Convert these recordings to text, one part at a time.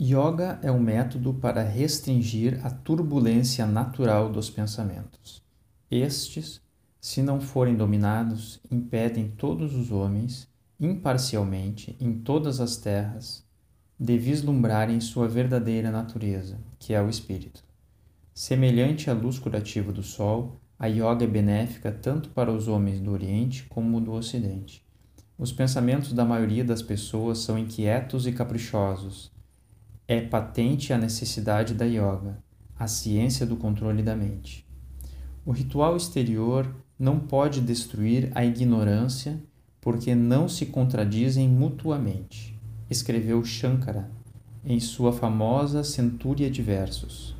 Yoga é um método para restringir a turbulência natural dos pensamentos. Estes, se não forem dominados, impedem todos os homens, imparcialmente, em todas as terras, de vislumbrarem sua verdadeira natureza, que é o espírito. Semelhante à luz curativa do sol, a yoga é benéfica tanto para os homens do Oriente como do Ocidente. Os pensamentos da maioria das pessoas são inquietos e caprichosos é patente a necessidade da yoga, a ciência do controle da mente. O ritual exterior não pode destruir a ignorância porque não se contradizem mutuamente, escreveu Shankara em sua famosa Centúria de Versos.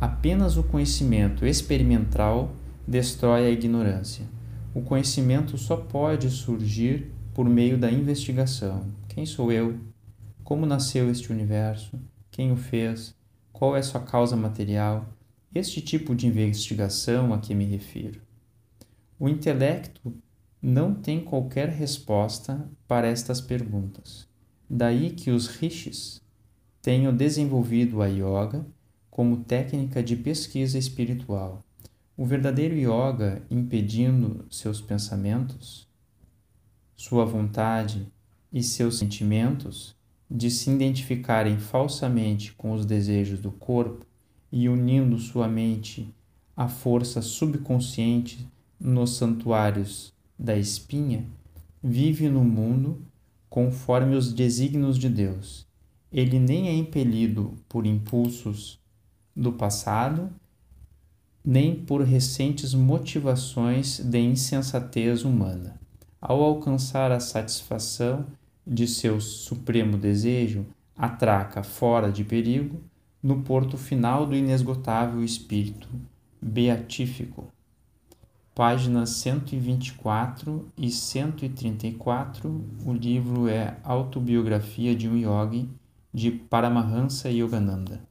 Apenas o conhecimento experimental destrói a ignorância. O conhecimento só pode surgir por meio da investigação. Quem sou eu? Como nasceu este universo, quem o fez, qual é sua causa material, este tipo de investigação a que me refiro. O intelecto não tem qualquer resposta para estas perguntas. Daí que os rishis tenham desenvolvido a yoga como técnica de pesquisa espiritual. O verdadeiro yoga impedindo seus pensamentos, sua vontade e seus sentimentos de se identificarem falsamente com os desejos do corpo e unindo sua mente à força subconsciente nos santuários da espinha, vive no mundo conforme os desígnios de Deus. Ele nem é impelido por impulsos do passado, nem por recentes motivações de insensatez humana. Ao alcançar a satisfação de seu supremo desejo, atraca fora de perigo no porto final do inesgotável espírito beatífico. Páginas 124 e 134, o livro é Autobiografia de um Yogi, de Paramahansa Yogananda.